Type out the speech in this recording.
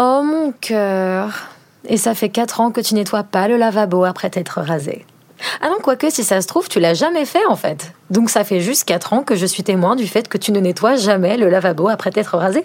Oh mon cœur. Et ça fait 4 ans que tu nettoies pas le lavabo après t'être rasé. Ah non, quoique si ça se trouve, tu l'as jamais fait en fait. Donc ça fait juste 4 ans que je suis témoin du fait que tu ne nettoies jamais le lavabo après t'être rasé.